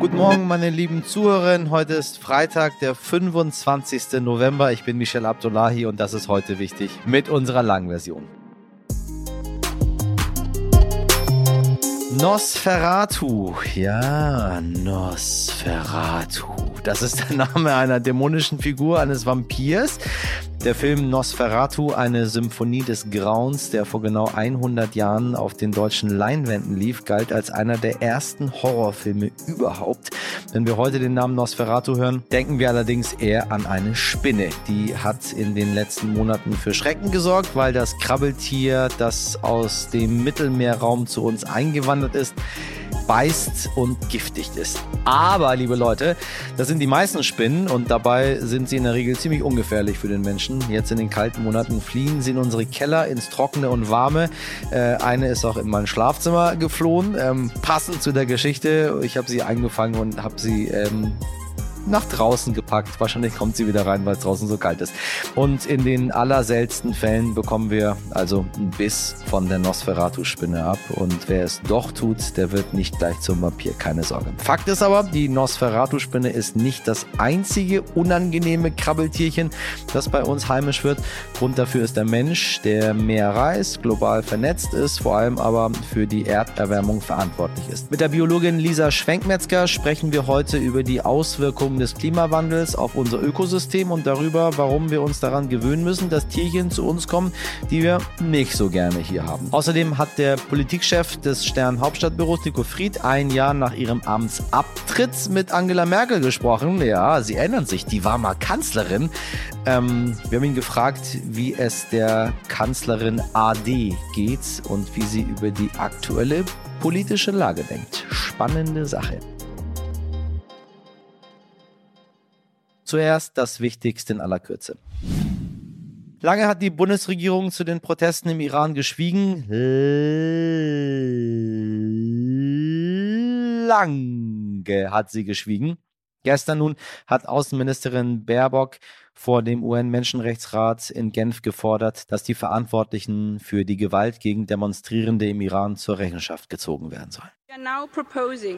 Guten Morgen, meine lieben Zuhörerinnen. Heute ist Freitag, der 25. November. Ich bin Michel Abdullahi und das ist heute wichtig mit unserer Langversion. Nosferatu. Ja, Nosferatu. Das ist der Name einer dämonischen Figur, eines Vampirs. Der Film Nosferatu, eine Symphonie des Grauens, der vor genau 100 Jahren auf den deutschen Leinwänden lief, galt als einer der ersten Horrorfilme überhaupt. Wenn wir heute den Namen Nosferatu hören, denken wir allerdings eher an eine Spinne. Die hat in den letzten Monaten für Schrecken gesorgt, weil das Krabbeltier, das aus dem Mittelmeerraum zu uns eingewandert ist, beißt und giftig ist. Aber, liebe Leute, das sind die meisten Spinnen und dabei sind sie in der Regel ziemlich ungefährlich für den Menschen. Jetzt in den kalten Monaten fliehen sie in unsere Keller, ins Trockene und Warme. Äh, eine ist auch in mein Schlafzimmer geflohen, ähm, passend zu der Geschichte. Ich habe sie eingefangen und habe sie ähm, nach draußen gepackt. Wahrscheinlich kommt sie wieder rein, weil es draußen so kalt ist. Und in den allerseltensten Fällen bekommen wir also einen Biss von der Nosferatu-Spinne ab. Und wer es doch tut, der wird nicht gleich zum Vampir, keine Sorge. Fakt ist aber, die Nosferatu-Spinne ist nicht das einzige unangenehme Krabbeltierchen, das bei uns heimisch wird. Grund dafür ist der Mensch, der mehr reist, global vernetzt ist, vor allem aber für die Erderwärmung verantwortlich ist. Mit der Biologin Lisa Schwenkmetzger sprechen wir heute über die Auswirkungen Auswirkungen des Klimawandels auf unser Ökosystem und darüber, warum wir uns daran gewöhnen müssen, dass Tierchen zu uns kommen, die wir nicht so gerne hier haben. Außerdem hat der Politikchef des Stern Hauptstadtbüros, Nico Fried, ein Jahr nach ihrem Amtsabtritt mit Angela Merkel gesprochen. Ja, sie erinnern sich, die war mal Kanzlerin. Ähm, wir haben ihn gefragt, wie es der Kanzlerin AD geht und wie sie über die aktuelle politische Lage denkt. Spannende Sache. Zuerst das Wichtigste in aller Kürze. Lange hat die Bundesregierung zu den Protesten im Iran geschwiegen. Lange hat sie geschwiegen. Gestern nun hat Außenministerin Baerbock vor dem UN-Menschenrechtsrat in Genf gefordert, dass die Verantwortlichen für die Gewalt gegen Demonstrierende im Iran zur Rechenschaft gezogen werden sollen.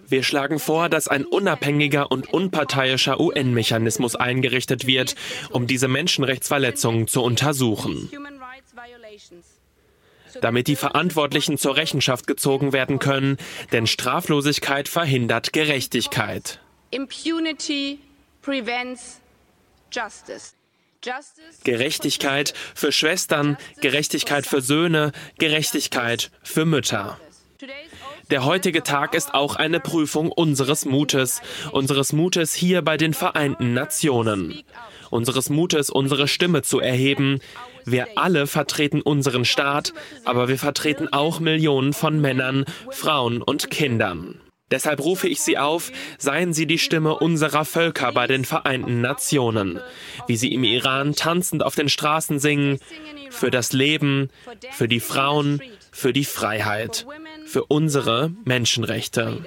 Wir schlagen vor, dass ein unabhängiger und unparteiischer UN-Mechanismus eingerichtet wird, um diese Menschenrechtsverletzungen zu untersuchen. Damit die Verantwortlichen zur Rechenschaft gezogen werden können, denn Straflosigkeit verhindert Gerechtigkeit. Gerechtigkeit für Schwestern, Gerechtigkeit für Söhne, Gerechtigkeit für Mütter. Der heutige Tag ist auch eine Prüfung unseres Mutes, unseres Mutes hier bei den Vereinten Nationen, unseres Mutes, unsere Stimme zu erheben. Wir alle vertreten unseren Staat, aber wir vertreten auch Millionen von Männern, Frauen und Kindern. Deshalb rufe ich Sie auf, seien Sie die Stimme unserer Völker bei den Vereinten Nationen, wie sie im Iran tanzend auf den Straßen singen, für das Leben, für die Frauen, für die Freiheit für unsere Menschenrechte.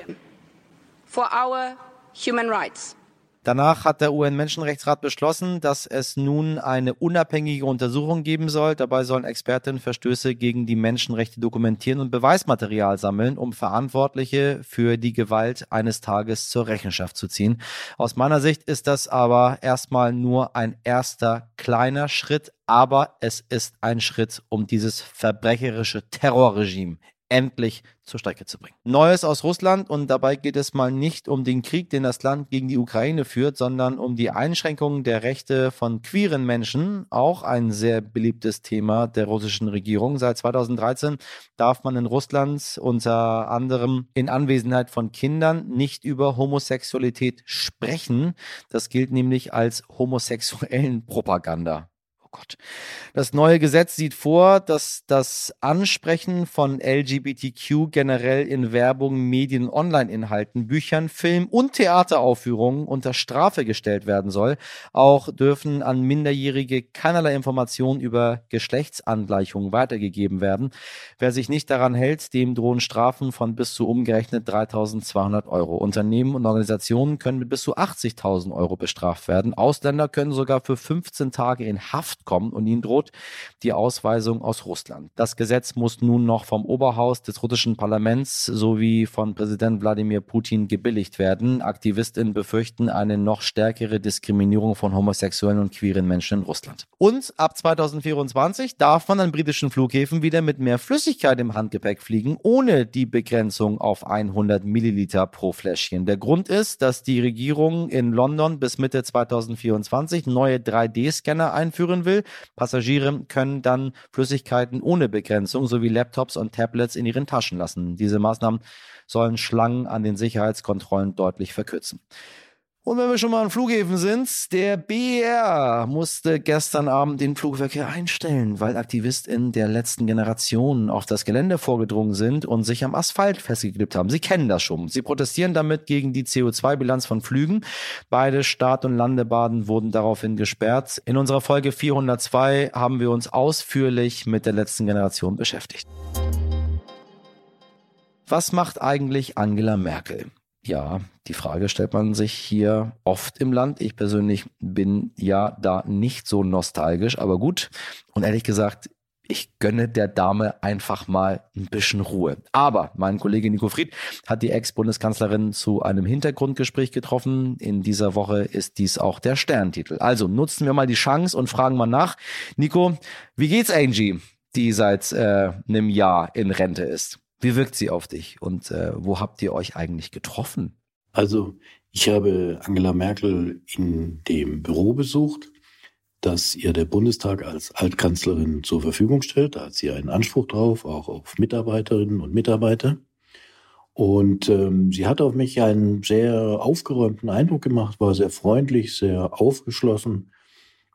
Danach hat der UN-Menschenrechtsrat beschlossen, dass es nun eine unabhängige Untersuchung geben soll. Dabei sollen Expertinnen Verstöße gegen die Menschenrechte dokumentieren und Beweismaterial sammeln, um Verantwortliche für die Gewalt eines Tages zur Rechenschaft zu ziehen. Aus meiner Sicht ist das aber erstmal nur ein erster kleiner Schritt, aber es ist ein Schritt, um dieses verbrecherische Terrorregime endlich zur Strecke zu bringen. Neues aus Russland und dabei geht es mal nicht um den Krieg, den das Land gegen die Ukraine führt, sondern um die Einschränkungen der Rechte von queeren Menschen, auch ein sehr beliebtes Thema der russischen Regierung. Seit 2013 darf man in Russland unter anderem in Anwesenheit von Kindern nicht über Homosexualität sprechen. Das gilt nämlich als homosexuellen Propaganda. Gott. Das neue Gesetz sieht vor, dass das Ansprechen von LGBTQ generell in Werbung, Medien, Online-Inhalten, Büchern, Film und Theateraufführungen unter Strafe gestellt werden soll. Auch dürfen an Minderjährige keinerlei Informationen über Geschlechtsangleichungen weitergegeben werden. Wer sich nicht daran hält, dem drohen Strafen von bis zu umgerechnet 3200 Euro. Unternehmen und Organisationen können mit bis zu 80.000 Euro bestraft werden. Ausländer können sogar für 15 Tage in Haft kommen und ihnen droht die Ausweisung aus Russland. Das Gesetz muss nun noch vom Oberhaus des russischen Parlaments sowie von Präsident Wladimir Putin gebilligt werden. Aktivistinnen befürchten eine noch stärkere Diskriminierung von homosexuellen und queeren Menschen in Russland. Und ab 2024 darf man an britischen Flughäfen wieder mit mehr Flüssigkeit im Handgepäck fliegen, ohne die Begrenzung auf 100 Milliliter pro Fläschchen. Der Grund ist, dass die Regierung in London bis Mitte 2024 neue 3D-Scanner einführen will. Passagiere können dann Flüssigkeiten ohne Begrenzung sowie Laptops und Tablets in ihren Taschen lassen. Diese Maßnahmen sollen Schlangen an den Sicherheitskontrollen deutlich verkürzen. Und wenn wir schon mal an Flughäfen sind, der BER musste gestern Abend den Flugverkehr einstellen, weil AktivistInnen der letzten Generation auf das Gelände vorgedrungen sind und sich am Asphalt festgeklebt haben. Sie kennen das schon. Sie protestieren damit gegen die CO2-Bilanz von Flügen. Beide Start- und Landebaden wurden daraufhin gesperrt. In unserer Folge 402 haben wir uns ausführlich mit der letzten Generation beschäftigt. Was macht eigentlich Angela Merkel? Ja, die Frage stellt man sich hier oft im Land. Ich persönlich bin ja da nicht so nostalgisch, aber gut. Und ehrlich gesagt, ich gönne der Dame einfach mal ein bisschen Ruhe. Aber mein Kollege Nico Fried hat die Ex-Bundeskanzlerin zu einem Hintergrundgespräch getroffen. In dieser Woche ist dies auch der Sterntitel. Also nutzen wir mal die Chance und fragen mal nach. Nico, wie geht's Angie, die seit äh, einem Jahr in Rente ist? Wie wirkt sie auf dich und äh, wo habt ihr euch eigentlich getroffen? Also ich habe Angela Merkel in dem Büro besucht, das ihr der Bundestag als Altkanzlerin zur Verfügung stellt. Da hat sie einen Anspruch drauf, auch auf Mitarbeiterinnen und Mitarbeiter. Und ähm, sie hat auf mich einen sehr aufgeräumten Eindruck gemacht, war sehr freundlich, sehr aufgeschlossen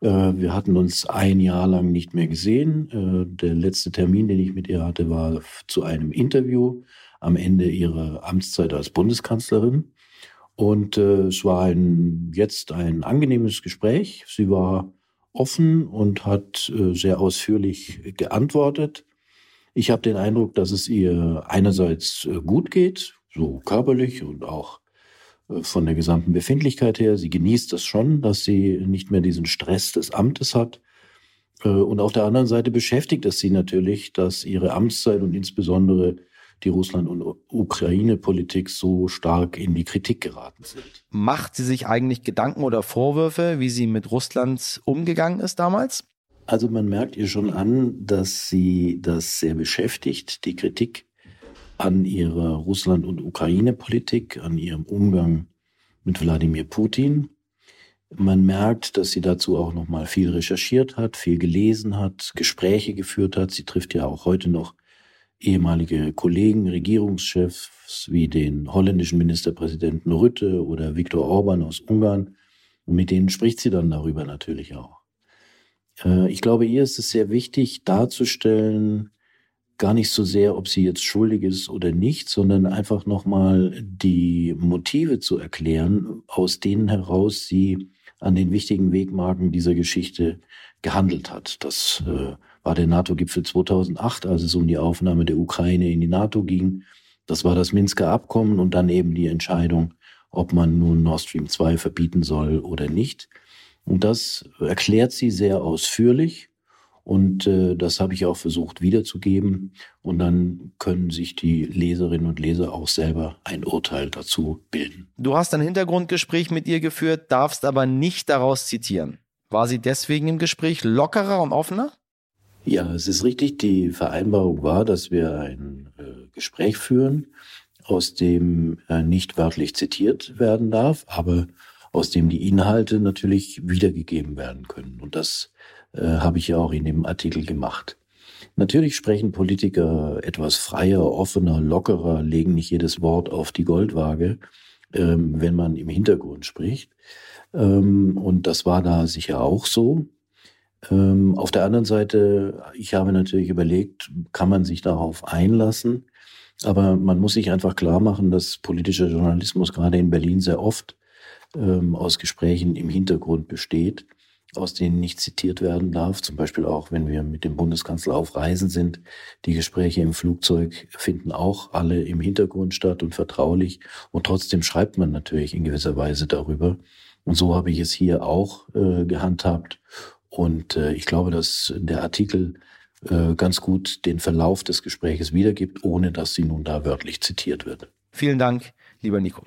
wir hatten uns ein Jahr lang nicht mehr gesehen. Äh, der letzte Termin, den ich mit ihr hatte, war zu einem Interview am Ende ihrer Amtszeit als Bundeskanzlerin. Und äh, es war ein, jetzt ein angenehmes Gespräch. Sie war offen und hat sehr ausführlich geantwortet. Ich habe den Eindruck, dass es ihr einerseits gut geht, so körperlich und auch von der gesamten Befindlichkeit her. Sie genießt das schon, dass sie nicht mehr diesen Stress des Amtes hat. Äh, und auf der anderen Seite beschäftigt es sie natürlich, dass ihre Amtszeit und insbesondere die Russland- und Ukraine-Politik so stark in die Kritik geraten sind. Macht sie sich eigentlich Gedanken oder Vorwürfe, wie sie mit Russland umgegangen ist damals? Also man merkt ihr schon an, dass sie das sehr beschäftigt, die Kritik an ihrer Russland- und Ukraine-Politik, an ihrem Umgang mit Wladimir Putin. Man merkt, dass sie dazu auch noch mal viel recherchiert hat, viel gelesen hat, Gespräche geführt hat. Sie trifft ja auch heute noch ehemalige Kollegen, Regierungschefs wie den holländischen Ministerpräsidenten Rütte oder Viktor Orban aus Ungarn. Und mit denen spricht sie dann darüber natürlich auch. Äh, ich glaube, ihr ist es sehr wichtig darzustellen, gar nicht so sehr, ob sie jetzt schuldig ist oder nicht, sondern einfach nochmal die Motive zu erklären, aus denen heraus sie an den wichtigen Wegmarken dieser Geschichte gehandelt hat. Das äh, war der NATO-Gipfel 2008, als es um die Aufnahme der Ukraine in die NATO ging. Das war das Minsker Abkommen und dann eben die Entscheidung, ob man nun Nord Stream 2 verbieten soll oder nicht. Und das erklärt sie sehr ausführlich und äh, das habe ich auch versucht wiederzugeben. Und dann können sich die Leserinnen und Leser auch selber ein Urteil dazu bilden. Du hast ein Hintergrundgespräch mit ihr geführt, darfst aber nicht daraus zitieren. War sie deswegen im Gespräch lockerer und offener? Ja, es ist richtig. Die Vereinbarung war, dass wir ein äh, Gespräch führen, aus dem äh, nicht wörtlich zitiert werden darf, aber aus dem die Inhalte natürlich wiedergegeben werden können. Und das äh, habe ich ja auch in dem Artikel gemacht. Natürlich sprechen Politiker etwas freier, offener, lockerer, legen nicht jedes Wort auf die Goldwaage, ähm, wenn man im Hintergrund spricht. Ähm, und das war da sicher auch so. Ähm, auf der anderen Seite, ich habe natürlich überlegt, kann man sich darauf einlassen? Aber man muss sich einfach klar machen, dass politischer Journalismus gerade in Berlin sehr oft ähm, aus Gesprächen im Hintergrund besteht aus denen nicht zitiert werden darf. Zum Beispiel auch, wenn wir mit dem Bundeskanzler auf Reisen sind. Die Gespräche im Flugzeug finden auch alle im Hintergrund statt und vertraulich. Und trotzdem schreibt man natürlich in gewisser Weise darüber. Und so habe ich es hier auch äh, gehandhabt. Und äh, ich glaube, dass der Artikel äh, ganz gut den Verlauf des Gespräches wiedergibt, ohne dass sie nun da wörtlich zitiert wird. Vielen Dank, lieber Nico.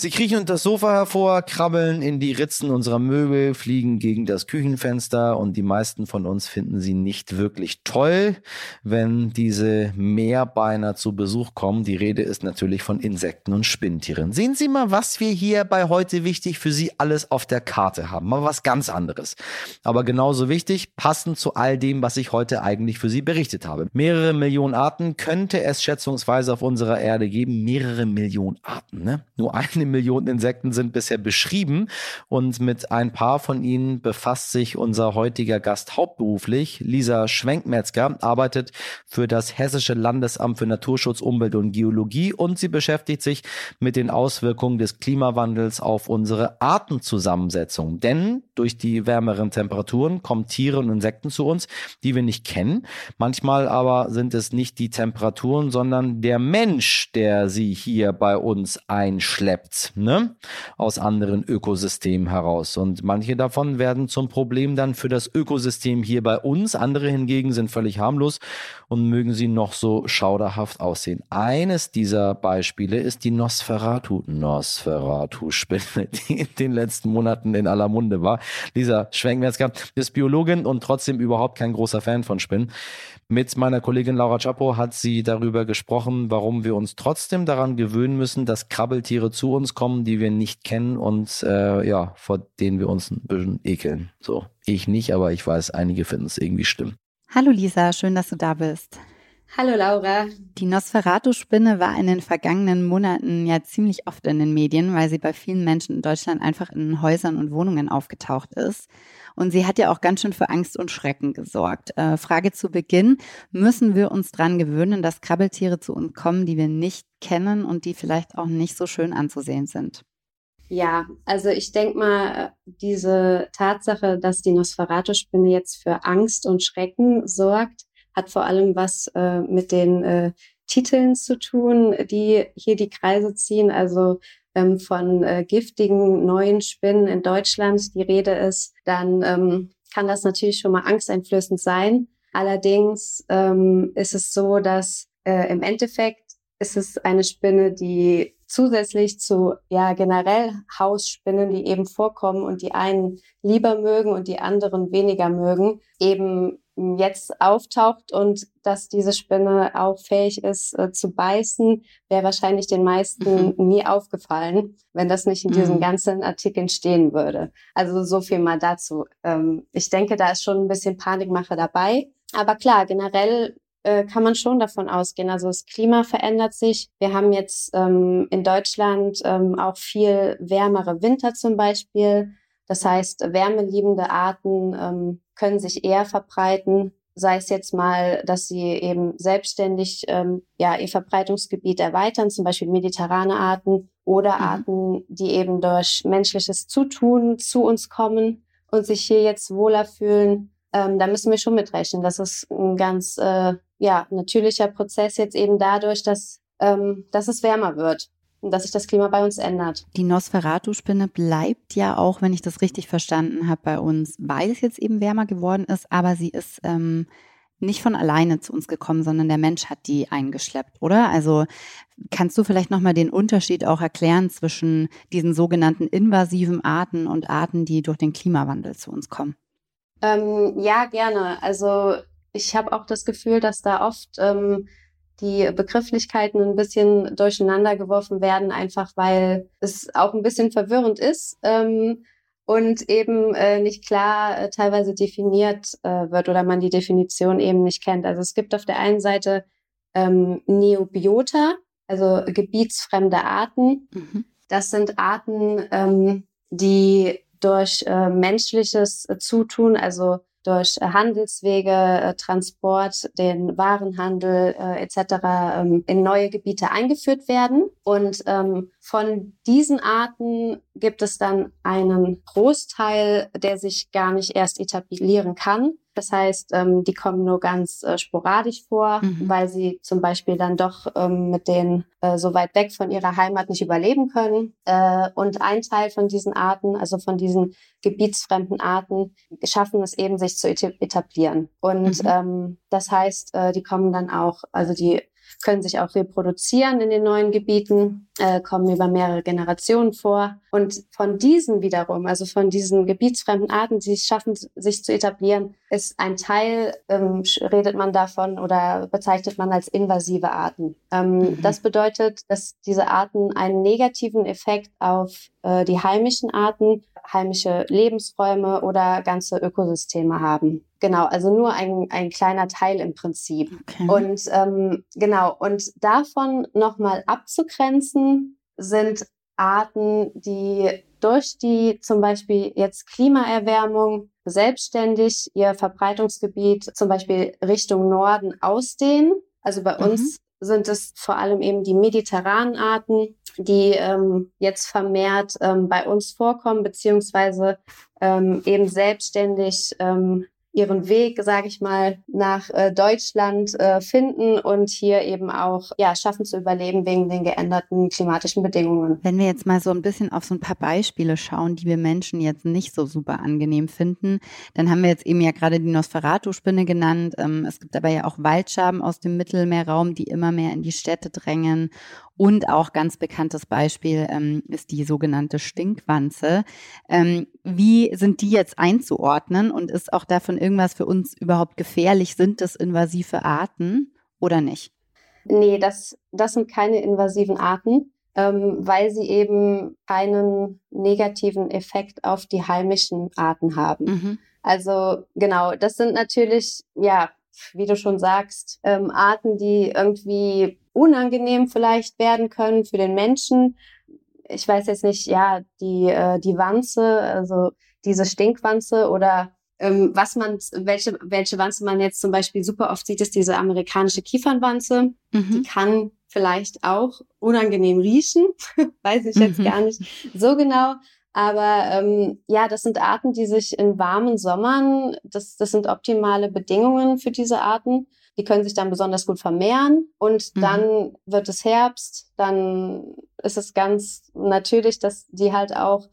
Sie kriechen unter das Sofa hervor, krabbeln in die Ritzen unserer Möbel, fliegen gegen das Küchenfenster und die meisten von uns finden sie nicht wirklich toll, wenn diese Meerbeiner zu Besuch kommen. Die Rede ist natürlich von Insekten und Spinntieren. Sehen Sie mal, was wir hier bei heute wichtig für Sie alles auf der Karte haben. Mal was ganz anderes. Aber genauso wichtig, passend zu all dem, was ich heute eigentlich für Sie berichtet habe. Mehrere Millionen Arten könnte es schätzungsweise auf unserer Erde geben. Mehrere Millionen Arten, ne? Nur eine Millionen Insekten sind bisher beschrieben und mit ein paar von ihnen befasst sich unser heutiger Gast hauptberuflich. Lisa Schwenkmetzger arbeitet für das Hessische Landesamt für Naturschutz, Umwelt und Geologie und sie beschäftigt sich mit den Auswirkungen des Klimawandels auf unsere Artenzusammensetzung. Denn durch die wärmeren Temperaturen kommen Tiere und Insekten zu uns, die wir nicht kennen. Manchmal aber sind es nicht die Temperaturen, sondern der Mensch, der sie hier bei uns einschleppt ne? aus anderen Ökosystemen heraus. Und manche davon werden zum Problem dann für das Ökosystem hier bei uns. Andere hingegen sind völlig harmlos und mögen sie noch so schauderhaft aussehen. Eines dieser Beispiele ist die Nosferatu, Nosferatu-Spinne, die in den letzten Monaten in aller Munde war. Lisa Schwenkmetzger ist Biologin und trotzdem überhaupt kein großer Fan von Spinnen. Mit meiner Kollegin Laura Chapo hat sie darüber gesprochen, warum wir uns trotzdem daran gewöhnen müssen, dass Krabbeltiere zu uns kommen, die wir nicht kennen und äh, ja, vor denen wir uns ein bisschen ekeln. So, ich nicht, aber ich weiß, einige finden es irgendwie schlimm. Hallo Lisa, schön, dass du da bist. Hallo Laura. Die Nosferatu-Spinne war in den vergangenen Monaten ja ziemlich oft in den Medien, weil sie bei vielen Menschen in Deutschland einfach in Häusern und Wohnungen aufgetaucht ist. Und sie hat ja auch ganz schön für Angst und Schrecken gesorgt. Äh, Frage zu Beginn, müssen wir uns dran gewöhnen, dass Krabbeltiere zu uns kommen, die wir nicht kennen und die vielleicht auch nicht so schön anzusehen sind? Ja, also ich denke mal, diese Tatsache, dass die Nosferatu-Spinne jetzt für Angst und Schrecken sorgt, hat vor allem was äh, mit den äh, Titeln zu tun, die hier die Kreise ziehen. Also ähm, von äh, giftigen neuen Spinnen in Deutschland die Rede ist, dann ähm, kann das natürlich schon mal angsteinflößend sein. Allerdings ähm, ist es so, dass äh, im Endeffekt ist es eine Spinne, die zusätzlich zu ja generell Hausspinnen, die eben vorkommen und die einen lieber mögen und die anderen weniger mögen, eben jetzt auftaucht und dass diese Spinne auch fähig ist äh, zu beißen, wäre wahrscheinlich den meisten mhm. nie aufgefallen, wenn das nicht in diesen mhm. ganzen Artikeln stehen würde. Also so viel mal dazu. Ähm, ich denke, da ist schon ein bisschen Panikmache dabei. Aber klar, generell äh, kann man schon davon ausgehen. Also das Klima verändert sich. Wir haben jetzt ähm, in Deutschland ähm, auch viel wärmere Winter zum Beispiel. Das heißt, wärmeliebende Arten ähm, können sich eher verbreiten, sei es jetzt mal, dass sie eben selbstständig ähm, ja ihr Verbreitungsgebiet erweitern, zum Beispiel mediterrane Arten oder mhm. Arten, die eben durch menschliches Zutun zu uns kommen und sich hier jetzt wohler fühlen. Ähm, da müssen wir schon mitrechnen. Das ist ein ganz äh, ja natürlicher Prozess jetzt eben dadurch, dass ähm, dass es wärmer wird dass sich das Klima bei uns ändert. Die Nosferatu-Spinne bleibt ja auch, wenn ich das richtig verstanden habe, bei uns, weil es jetzt eben wärmer geworden ist, aber sie ist ähm, nicht von alleine zu uns gekommen, sondern der Mensch hat die eingeschleppt, oder? Also kannst du vielleicht nochmal den Unterschied auch erklären zwischen diesen sogenannten invasiven Arten und Arten, die durch den Klimawandel zu uns kommen? Ähm, ja, gerne. Also ich habe auch das Gefühl, dass da oft ähm, die Begrifflichkeiten ein bisschen durcheinander geworfen werden, einfach weil es auch ein bisschen verwirrend ist ähm, und eben äh, nicht klar äh, teilweise definiert äh, wird oder man die Definition eben nicht kennt. Also es gibt auf der einen Seite ähm, Neobiota, also gebietsfremde Arten. Mhm. Das sind Arten, ähm, die durch äh, menschliches Zutun, also durch äh, Handelswege, äh, Transport, den Warenhandel äh, etc. Ähm, in neue Gebiete eingeführt werden. Und ähm, von diesen Arten gibt es dann einen Großteil, der sich gar nicht erst etablieren kann, Das heißt, ähm, die kommen nur ganz äh, sporadisch vor, mhm. weil sie zum Beispiel dann doch ähm, mit denen äh, so weit weg von ihrer Heimat nicht überleben können. Äh, und ein Teil von diesen Arten, also von diesen gebietsfremden Arten, schaffen es eben, sich zu etablieren. Und mhm. ähm, das heißt, äh, die kommen dann auch, also die können sich auch reproduzieren in den neuen Gebieten, äh, kommen über mehrere Generationen vor. Und von diesen wiederum, also von diesen gebietsfremden Arten, die es schaffen, sich zu etablieren, ist ein Teil, ähm, redet man davon oder bezeichnet man als invasive Arten. Ähm, mhm. Das bedeutet, dass diese Arten einen negativen Effekt auf äh, die heimischen Arten, heimische Lebensräume oder ganze Ökosysteme haben. Genau, also nur ein, ein kleiner Teil im Prinzip. Okay. Und ähm, genau, und davon nochmal abzugrenzen sind Arten, die durch die zum Beispiel jetzt Klimaerwärmung selbstständig ihr Verbreitungsgebiet zum Beispiel Richtung Norden ausdehnen. Also bei mhm. uns sind es vor allem eben die mediterranen Arten, die ähm, jetzt vermehrt ähm, bei uns vorkommen, beziehungsweise ähm, eben selbstständig ähm, ihren Weg, sage ich mal, nach äh, Deutschland äh, finden und hier eben auch ja, schaffen zu überleben wegen den geänderten klimatischen Bedingungen. Wenn wir jetzt mal so ein bisschen auf so ein paar Beispiele schauen, die wir Menschen jetzt nicht so super angenehm finden, dann haben wir jetzt eben ja gerade die Nosferatu-Spinne genannt. Ähm, es gibt aber ja auch Waldschaben aus dem Mittelmeerraum, die immer mehr in die Städte drängen und auch ganz bekanntes Beispiel ähm, ist die sogenannte Stinkwanze. Ähm, wie sind die jetzt einzuordnen und ist auch davon irgendwas für uns überhaupt gefährlich? Sind das invasive Arten oder nicht? Nee, das, das sind keine invasiven Arten, ähm, weil sie eben keinen negativen Effekt auf die heimischen Arten haben. Mhm. Also genau, das sind natürlich, ja, wie du schon sagst, ähm, Arten, die irgendwie unangenehm vielleicht werden können für den Menschen. Ich weiß jetzt nicht, ja, die, äh, die Wanze, also diese Stinkwanze oder ähm, was man, welche, welche Wanze man jetzt zum Beispiel super oft sieht, ist diese amerikanische Kiefernwanze. Mhm. Die kann vielleicht auch unangenehm riechen, weiß ich jetzt mhm. gar nicht so genau. Aber ähm, ja, das sind Arten, die sich in warmen Sommern, das, das sind optimale Bedingungen für diese Arten. Die können sich dann besonders gut vermehren und mhm. dann wird es Herbst, dann ist es ganz natürlich, dass die halt auch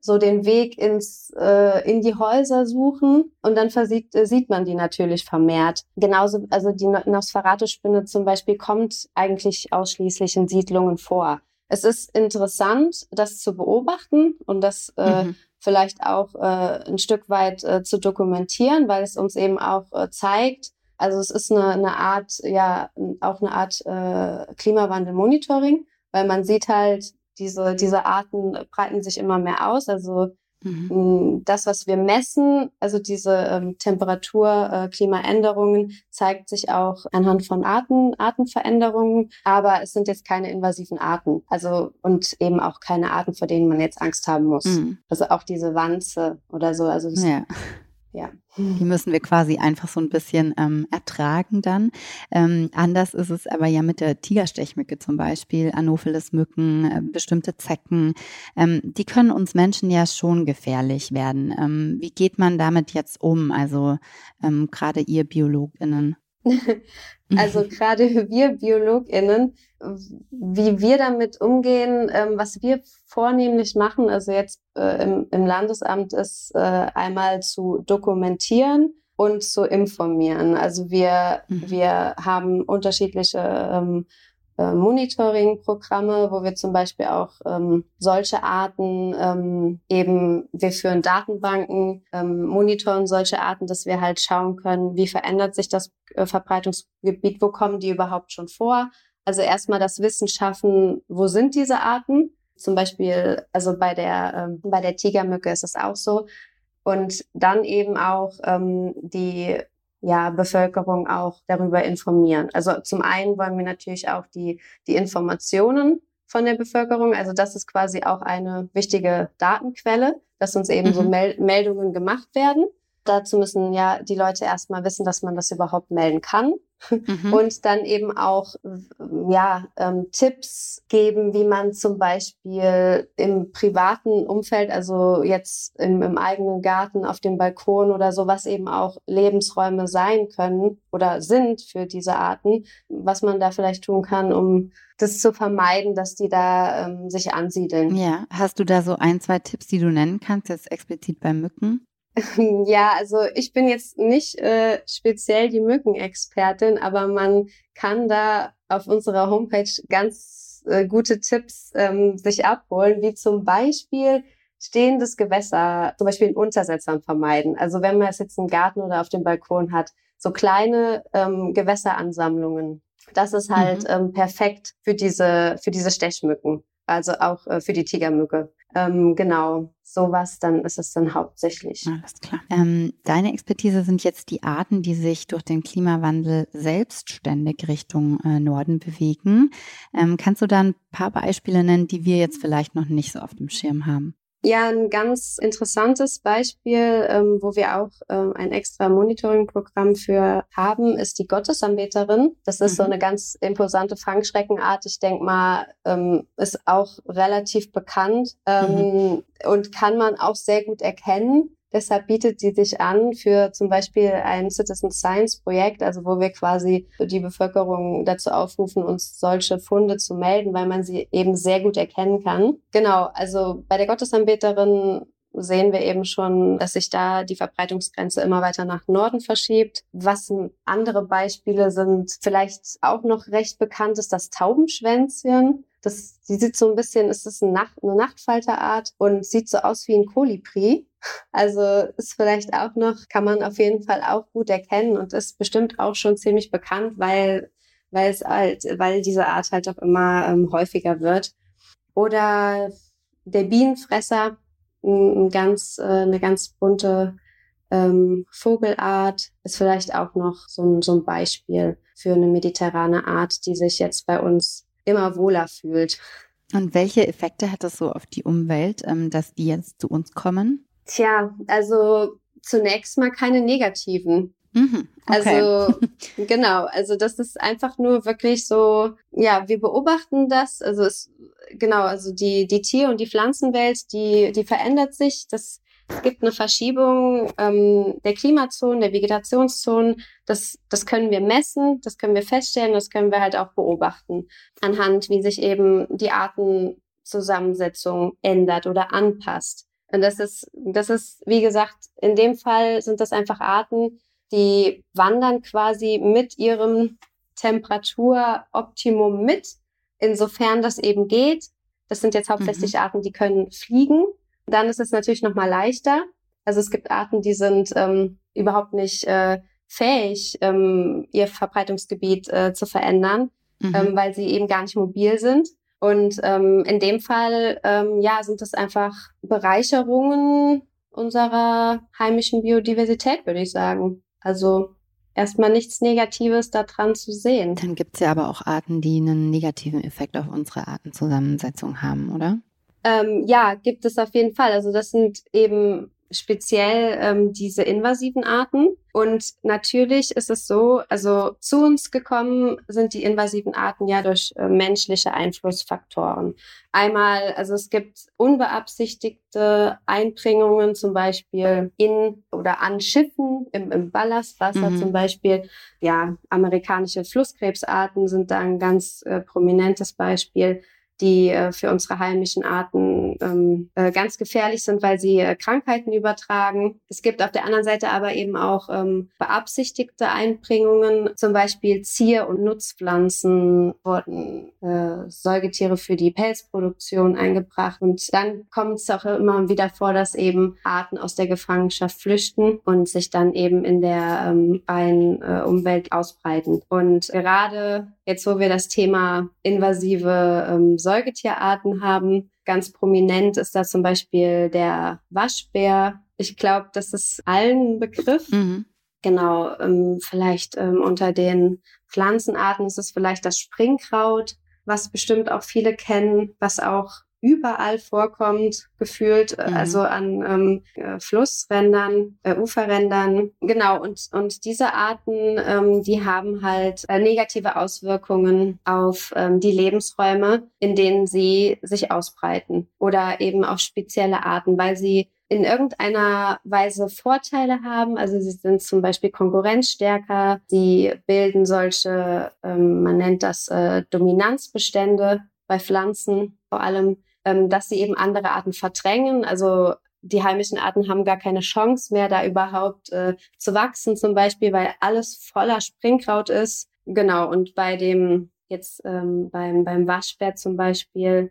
so den Weg ins äh, in die Häuser suchen und dann versieht, äh, sieht man die natürlich vermehrt. Genauso, also die Nosferatu-Spinne zum Beispiel kommt eigentlich ausschließlich in Siedlungen vor. Es ist interessant, das zu beobachten und das äh, mhm. vielleicht auch äh, ein Stück weit äh, zu dokumentieren, weil es uns eben auch äh, zeigt, also es ist eine, eine Art, ja, auch eine Art äh, Klimawandel-Monitoring, weil man sieht halt, diese, diese Arten breiten sich immer mehr aus. Also mhm. das, was wir messen, also diese ähm, Temperatur, äh, Klimaänderungen, zeigt sich auch anhand von Arten, Artenveränderungen. Aber es sind jetzt keine invasiven Arten. Also und eben auch keine Arten, vor denen man jetzt Angst haben muss. Mhm. Also auch diese Wanze oder so. Also das, ja ja. Die müssen wir quasi einfach so ein bisschen ähm, ertragen dann. Ähm, anders ist es aber ja mit der Tigerstechmücke zum Beispiel, Anopheles-Mücken, äh, bestimmte Zecken. Ähm, die können uns Menschen ja schon gefährlich werden. Ähm, wie geht man damit jetzt um? Also ähm, gerade ihr BiologInnen. also gerade wir BiologInnen, wie wir damit umgehen, ähm, was wir vornehmlich machen, also jetzt äh, im, im, Landesamt ist äh, einmal zu dokumentieren und zu informieren. Also wir, mhm. wir haben unterschiedliche ähm, äh, Monitoring-Programme, wo wir zum Beispiel auch ähm, solche Arten ähm, eben, wir führen Datenbanken, ähm, monitoren solche Arten, dass wir halt schauen können, wie verändert sich das äh, Verbreitungsgebiet, wo kommen die überhaupt schon vor. Also erstmal das Wissen schaffen, wo sind diese Arten. Zum Beispiel, also bei der, ähm, bei der Tigermücke ist es auch so. Und dann eben auch ähm, die ja, Bevölkerung auch darüber informieren. Also zum einen wollen wir natürlich auch die, die Informationen von der Bevölkerung. Also das ist quasi auch eine wichtige Datenquelle, dass uns eben mhm. so Mel Meldungen gemacht werden. Dazu müssen ja die Leute erstmal wissen, dass man das überhaupt melden kann. Mhm. Und dann eben auch ja, ähm, Tipps geben, wie man zum Beispiel im privaten Umfeld, also jetzt im, im eigenen Garten, auf dem Balkon oder so, was eben auch Lebensräume sein können oder sind für diese Arten, was man da vielleicht tun kann, um das zu vermeiden, dass die da ähm, sich ansiedeln. Ja, hast du da so ein, zwei Tipps, die du nennen kannst, jetzt explizit bei Mücken? Ja, also ich bin jetzt nicht äh, speziell die Mückenexpertin, aber man kann da auf unserer Homepage ganz äh, gute Tipps ähm, sich abholen, wie zum Beispiel stehendes Gewässer, zum Beispiel in Untersetzern vermeiden. Also wenn man es jetzt im Garten oder auf dem Balkon hat, so kleine ähm, Gewässeransammlungen. Das ist halt mhm. ähm, perfekt für diese, für diese Stechmücken, also auch äh, für die Tigermücke. Ähm, genau, sowas, dann ist es dann hauptsächlich. Alles klar. Ähm, deine Expertise sind jetzt die Arten, die sich durch den Klimawandel selbstständig Richtung äh, Norden bewegen. Ähm, kannst du da ein paar Beispiele nennen, die wir jetzt vielleicht noch nicht so auf dem Schirm haben? Ja, ein ganz interessantes Beispiel, ähm, wo wir auch ähm, ein extra Monitoring-Programm für haben, ist die Gottesanbeterin. Das ist mhm. so eine ganz imposante Fangschreckenart. Ich denke mal, ähm, ist auch relativ bekannt ähm, mhm. und kann man auch sehr gut erkennen. Deshalb bietet sie sich an für zum Beispiel ein Citizen Science Projekt, also wo wir quasi die Bevölkerung dazu aufrufen, uns solche Funde zu melden, weil man sie eben sehr gut erkennen kann. Genau, also bei der Gottesanbeterin sehen wir eben schon, dass sich da die Verbreitungsgrenze immer weiter nach Norden verschiebt. Was andere Beispiele sind, vielleicht auch noch recht bekannt ist das Taubenschwänzchen. Das, die sieht so ein bisschen, ist eine, Nacht, eine Nachtfalterart und sieht so aus wie ein Kolibri. Also ist vielleicht auch noch, kann man auf jeden Fall auch gut erkennen und ist bestimmt auch schon ziemlich bekannt, weil, weil es halt, weil diese Art halt auch immer ähm, häufiger wird. Oder der Bienenfresser, ein ganz, äh, eine ganz bunte ähm, Vogelart, ist vielleicht auch noch so ein, so ein Beispiel für eine mediterrane Art, die sich jetzt bei uns immer wohler fühlt. Und welche Effekte hat das so auf die Umwelt, ähm, dass die jetzt zu uns kommen? Tja, also zunächst mal keine negativen. Mhm, okay. Also genau, also das ist einfach nur wirklich so, ja, wir beobachten das, also es, genau, also die die Tier- und die Pflanzenwelt, die die verändert sich, das es gibt eine Verschiebung ähm, der Klimazonen, der Vegetationszonen. Das, das können wir messen, das können wir feststellen, das können wir halt auch beobachten anhand, wie sich eben die Artenzusammensetzung ändert oder anpasst. Und das ist, das ist, wie gesagt, in dem Fall sind das einfach Arten, die wandern quasi mit ihrem Temperaturoptimum mit, insofern das eben geht. Das sind jetzt hauptsächlich mhm. Arten, die können fliegen dann ist es natürlich noch mal leichter. Also es gibt Arten, die sind ähm, überhaupt nicht äh, fähig, ähm, ihr Verbreitungsgebiet äh, zu verändern, mhm. ähm, weil sie eben gar nicht mobil sind. Und ähm, in dem Fall, ähm, ja, sind das einfach Bereicherungen unserer heimischen Biodiversität, würde ich sagen. Also erstmal nichts Negatives daran zu sehen. Dann gibt es ja aber auch Arten, die einen negativen Effekt auf unsere Artenzusammensetzung haben, oder? Ähm, ja, gibt es auf jeden Fall. Also das sind eben speziell ähm, diese invasiven Arten. Und natürlich ist es so, also zu uns gekommen sind die invasiven Arten ja durch äh, menschliche Einflussfaktoren. Einmal, also es gibt unbeabsichtigte Einbringungen, zum Beispiel in oder an Schiffen im, im Ballastwasser, mhm. zum Beispiel. Ja, amerikanische Flusskrebsarten sind da ein ganz äh, prominentes Beispiel die äh, für unsere heimischen Arten ähm, äh, ganz gefährlich sind, weil sie äh, Krankheiten übertragen. Es gibt auf der anderen Seite aber eben auch ähm, beabsichtigte Einbringungen, zum Beispiel Zier- und Nutzpflanzen wurden äh, Säugetiere für die Pelzproduktion eingebracht. Und dann kommt es auch immer wieder vor, dass eben Arten aus der Gefangenschaft flüchten und sich dann eben in der ähm, äh, Umwelt ausbreiten. Und gerade jetzt, wo wir das Thema invasive ähm, Säugetierarten haben. Ganz prominent ist da zum Beispiel der Waschbär. Ich glaube, das ist allen Begriff. Mhm. Genau, ähm, vielleicht ähm, unter den Pflanzenarten ist es vielleicht das Springkraut, was bestimmt auch viele kennen, was auch überall vorkommt, gefühlt, äh, mhm. also an ähm, äh, Flussrändern, äh, Uferrändern. Genau, und, und diese Arten, ähm, die haben halt äh, negative Auswirkungen auf ähm, die Lebensräume, in denen sie sich ausbreiten oder eben auf spezielle Arten, weil sie in irgendeiner Weise Vorteile haben. Also sie sind zum Beispiel konkurrenzstärker, sie bilden solche, ähm, man nennt das äh, Dominanzbestände bei Pflanzen, vor allem, ähm, dass sie eben andere Arten verdrängen. Also die heimischen Arten haben gar keine Chance mehr, da überhaupt äh, zu wachsen, zum Beispiel, weil alles voller Springkraut ist. Genau, und bei dem jetzt ähm, beim, beim Waschbär zum Beispiel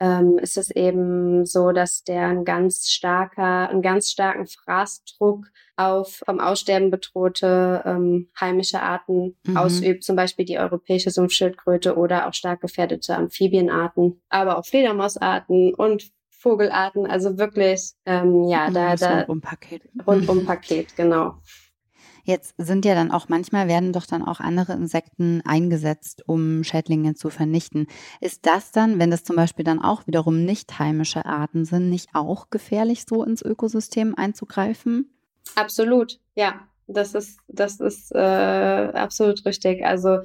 ähm, ist es eben so, dass der ein ganz starker, einen ganz starken Fraßdruck auf vom Aussterben bedrohte ähm, heimische Arten mhm. ausübt, zum Beispiel die europäische Sumpfschildkröte oder auch stark gefährdete Amphibienarten, aber auch Fledermausarten und Vogelarten, also wirklich, ähm, ja, da, da Rundum-Paket. Rundum-Paket, genau. Jetzt sind ja dann auch manchmal werden doch dann auch andere Insekten eingesetzt, um Schädlinge zu vernichten. Ist das dann, wenn das zum Beispiel dann auch wiederum nicht heimische Arten sind, nicht auch gefährlich, so ins Ökosystem einzugreifen? Absolut, ja. Das ist, das ist äh, absolut richtig. Also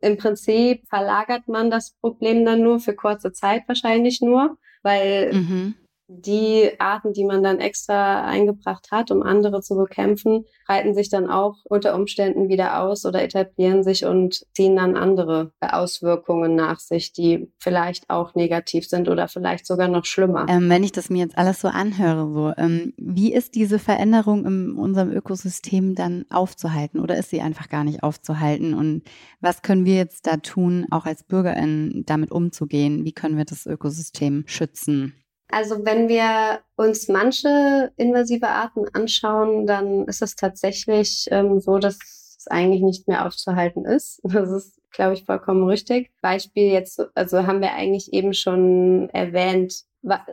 im Prinzip verlagert man das Problem dann nur für kurze Zeit wahrscheinlich nur, weil mhm die Arten, die man dann extra eingebracht hat, um andere zu bekämpfen, breiten sich dann auch unter Umständen wieder aus oder etablieren sich und ziehen dann andere Auswirkungen nach sich, die vielleicht auch negativ sind oder vielleicht sogar noch schlimmer. Ähm, wenn ich das mir jetzt alles so anhöre, so, ähm, wie ist diese Veränderung in unserem Ökosystem dann aufzuhalten oder ist sie einfach gar nicht aufzuhalten? Und was können wir jetzt da tun, auch als BürgerInnen damit umzugehen? Wie können wir das Ökosystem schützen? Also wenn wir uns manche invasive Arten anschauen, dann ist es tatsächlich ähm, so, dass es eigentlich nicht mehr aufzuhalten ist. Das ist, glaube ich, vollkommen richtig. Beispiel jetzt, also haben wir eigentlich eben schon erwähnt,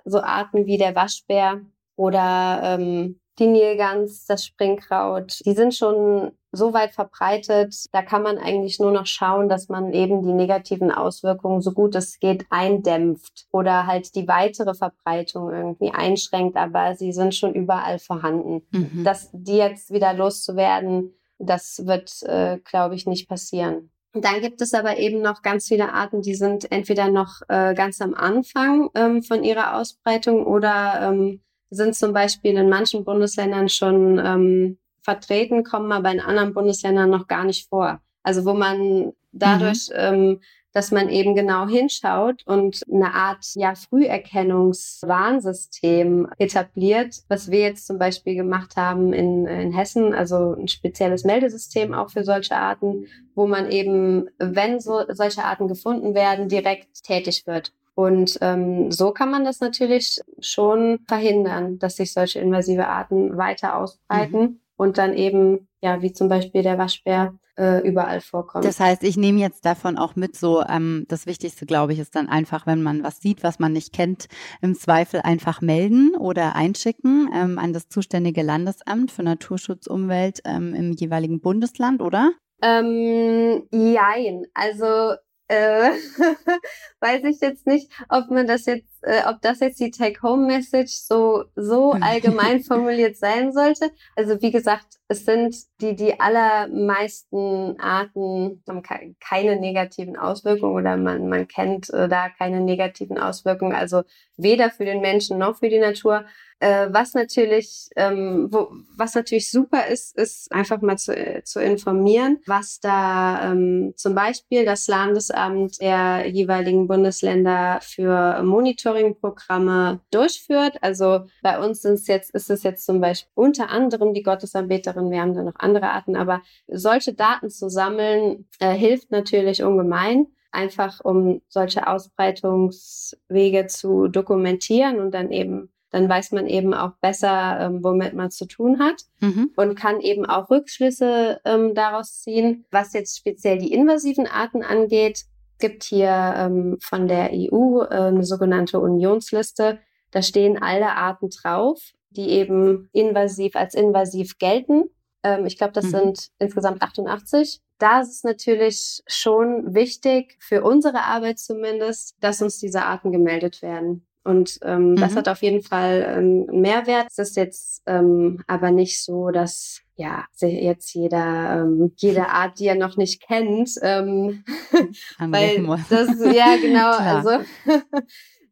so Arten wie der Waschbär oder ähm, die Nilgans, das Springkraut, die sind schon so weit verbreitet, da kann man eigentlich nur noch schauen, dass man eben die negativen Auswirkungen so gut es geht eindämpft oder halt die weitere Verbreitung irgendwie einschränkt, aber sie sind schon überall vorhanden. Mhm. Dass die jetzt wieder loszuwerden, das wird, äh, glaube ich, nicht passieren. Dann gibt es aber eben noch ganz viele Arten, die sind entweder noch äh, ganz am Anfang ähm, von ihrer Ausbreitung oder ähm, sind zum Beispiel in manchen Bundesländern schon ähm, vertreten, kommen aber in anderen Bundesländern noch gar nicht vor. Also wo man dadurch, mhm. ähm, dass man eben genau hinschaut und eine Art ja, Früherkennungswarnsystem etabliert, was wir jetzt zum Beispiel gemacht haben in, in Hessen, also ein spezielles Meldesystem auch für solche Arten, wo man eben, wenn so solche Arten gefunden werden, direkt tätig wird. Und ähm, so kann man das natürlich schon verhindern, dass sich solche invasive Arten weiter ausbreiten. Mhm und dann eben, ja, wie zum Beispiel der Waschbär, äh, überall vorkommt. Das heißt, ich nehme jetzt davon auch mit, so ähm, das Wichtigste, glaube ich, ist dann einfach, wenn man was sieht, was man nicht kennt, im Zweifel einfach melden oder einschicken ähm, an das zuständige Landesamt für Naturschutz, Umwelt ähm, im jeweiligen Bundesland, oder? Ähm, jein. Also äh, weiß ich jetzt nicht, ob man das jetzt, äh, ob das jetzt die Take-Home-Message so, so allgemein formuliert sein sollte. Also wie gesagt, es sind die, die allermeisten Arten haben keine negativen Auswirkungen oder man, man kennt äh, da keine negativen Auswirkungen. Also weder für den Menschen noch für die Natur. Äh, was natürlich, ähm, wo, was natürlich super ist, ist einfach mal zu, äh, zu informieren, was da ähm, zum Beispiel das Landesamt der jeweiligen Bundesländer für Monitoringprogramme durchführt. Also bei uns sind es jetzt, ist es jetzt zum Beispiel unter anderem die Gottesanbeterin. Wir haben da noch andere Arten, aber solche Daten zu sammeln äh, hilft natürlich ungemein einfach um solche Ausbreitungswege zu dokumentieren und dann eben dann weiß man eben auch besser, ähm, womit man zu tun hat mhm. und kann eben auch Rückschlüsse ähm, daraus ziehen. Was jetzt speziell die invasiven Arten angeht, gibt hier ähm, von der EU äh, eine sogenannte Unionsliste. Da stehen alle Arten drauf, die eben invasiv als invasiv gelten. Ähm, ich glaube, das mhm. sind insgesamt 88. Da ist es natürlich schon wichtig, für unsere Arbeit zumindest, dass uns diese Arten gemeldet werden. Und ähm, mhm. das hat auf jeden Fall ähm, einen Mehrwert. Es ist jetzt ähm, aber nicht so, dass ja jetzt jeder ähm, jede Art, die er noch nicht kennt, ähm, weil das ja genau also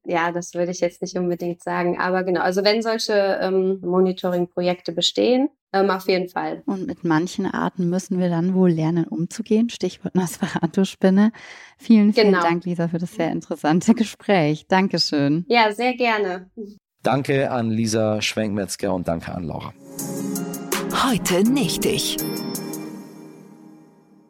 ja, das würde ich jetzt nicht unbedingt sagen. Aber genau, also wenn solche ähm, Monitoring-Projekte bestehen, ähm, auf jeden Fall. Und mit manchen Arten müssen wir dann wohl lernen, umzugehen. Stichwort Nosferatu-Spinne. Vielen, vielen genau. Dank, Lisa, für das sehr interessante Gespräch. Dankeschön. Ja, sehr gerne. Danke an Lisa Schwenkmetzger und danke an Laura. Heute nicht ich.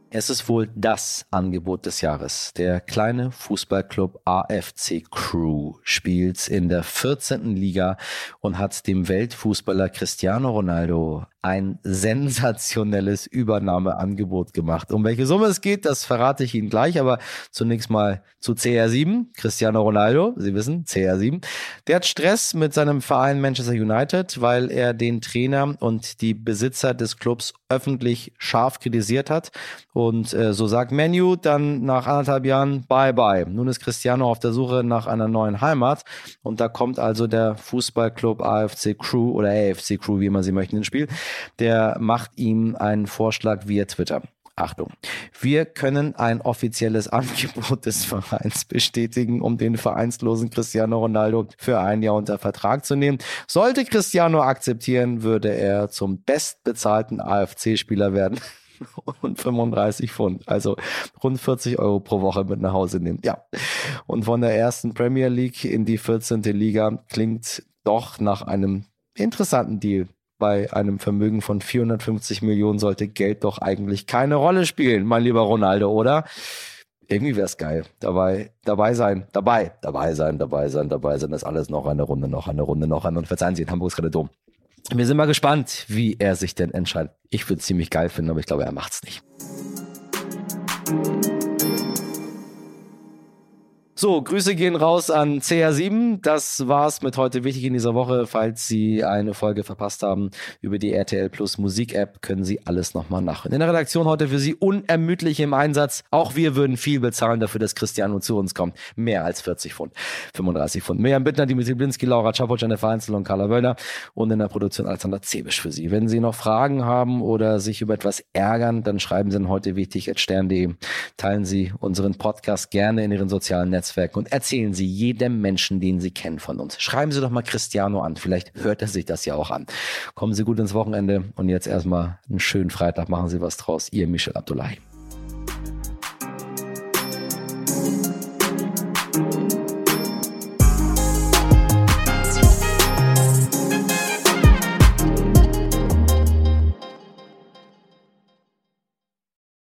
Es ist wohl das Angebot des Jahres. Der kleine Fußballclub AFC Crew spielt in der 14. Liga und hat dem Weltfußballer Cristiano Ronaldo ein sensationelles Übernahmeangebot gemacht. Um welche Summe es geht, das verrate ich Ihnen gleich, aber zunächst mal zu CR7, Cristiano Ronaldo, Sie wissen, CR7. Der hat Stress mit seinem Verein Manchester United, weil er den Trainer und die Besitzer des Clubs öffentlich scharf kritisiert hat. Und äh, so sagt Menu dann nach anderthalb Jahren Bye bye. Nun ist Cristiano auf der Suche nach einer neuen Heimat und da kommt also der Fußballclub AFC Crew oder AFC Crew, wie man sie möchte, ins Spiel der macht ihm einen Vorschlag via Twitter. Achtung, wir können ein offizielles Angebot des Vereins bestätigen, um den vereinslosen Cristiano Ronaldo für ein Jahr unter Vertrag zu nehmen. Sollte Cristiano akzeptieren, würde er zum bestbezahlten AFC-Spieler werden und 35 Pfund, also rund 40 Euro pro Woche mit nach Hause nehmen. Ja, und von der ersten Premier League in die 14. Liga klingt doch nach einem interessanten Deal bei einem Vermögen von 450 Millionen sollte Geld doch eigentlich keine Rolle spielen, mein lieber Ronaldo, oder? Irgendwie wäre es geil. Dabei, dabei sein, dabei, dabei sein, dabei sein, dabei sein. Das ist alles noch eine Runde, noch eine Runde, noch eine. Und verzeihen Sie, in Hamburg ist gerade dumm. Wir sind mal gespannt, wie er sich denn entscheidet. Ich würde es ziemlich geil finden, aber ich glaube, er macht's nicht. So, Grüße gehen raus an CR7. Das war's mit heute wichtig in dieser Woche. Falls Sie eine Folge verpasst haben über die RTL Plus Musik App, können Sie alles nochmal nachhören. In der Redaktion heute für Sie unermüdlich im Einsatz. Auch wir würden viel bezahlen dafür, dass Cristiano zu uns kommt. Mehr als 40 Pfund. 35 Pfund. Mirjam Bittner, Dimitri Blinski, Laura Czapot, Jennifer Einzel und Carla Wöllner. Und in der Produktion Alexander Zebisch für Sie. Wenn Sie noch Fragen haben oder sich über etwas ärgern, dann schreiben Sie heute wichtig at stern.de. Teilen Sie unseren Podcast gerne in Ihren sozialen Netzwerken Netzwerken und erzählen Sie jedem Menschen, den Sie kennen von uns. Schreiben Sie doch mal Cristiano an. Vielleicht hört er sich das ja auch an. Kommen Sie gut ins Wochenende und jetzt erstmal einen schönen Freitag. Machen Sie was draus. Ihr Michel Abdullahi.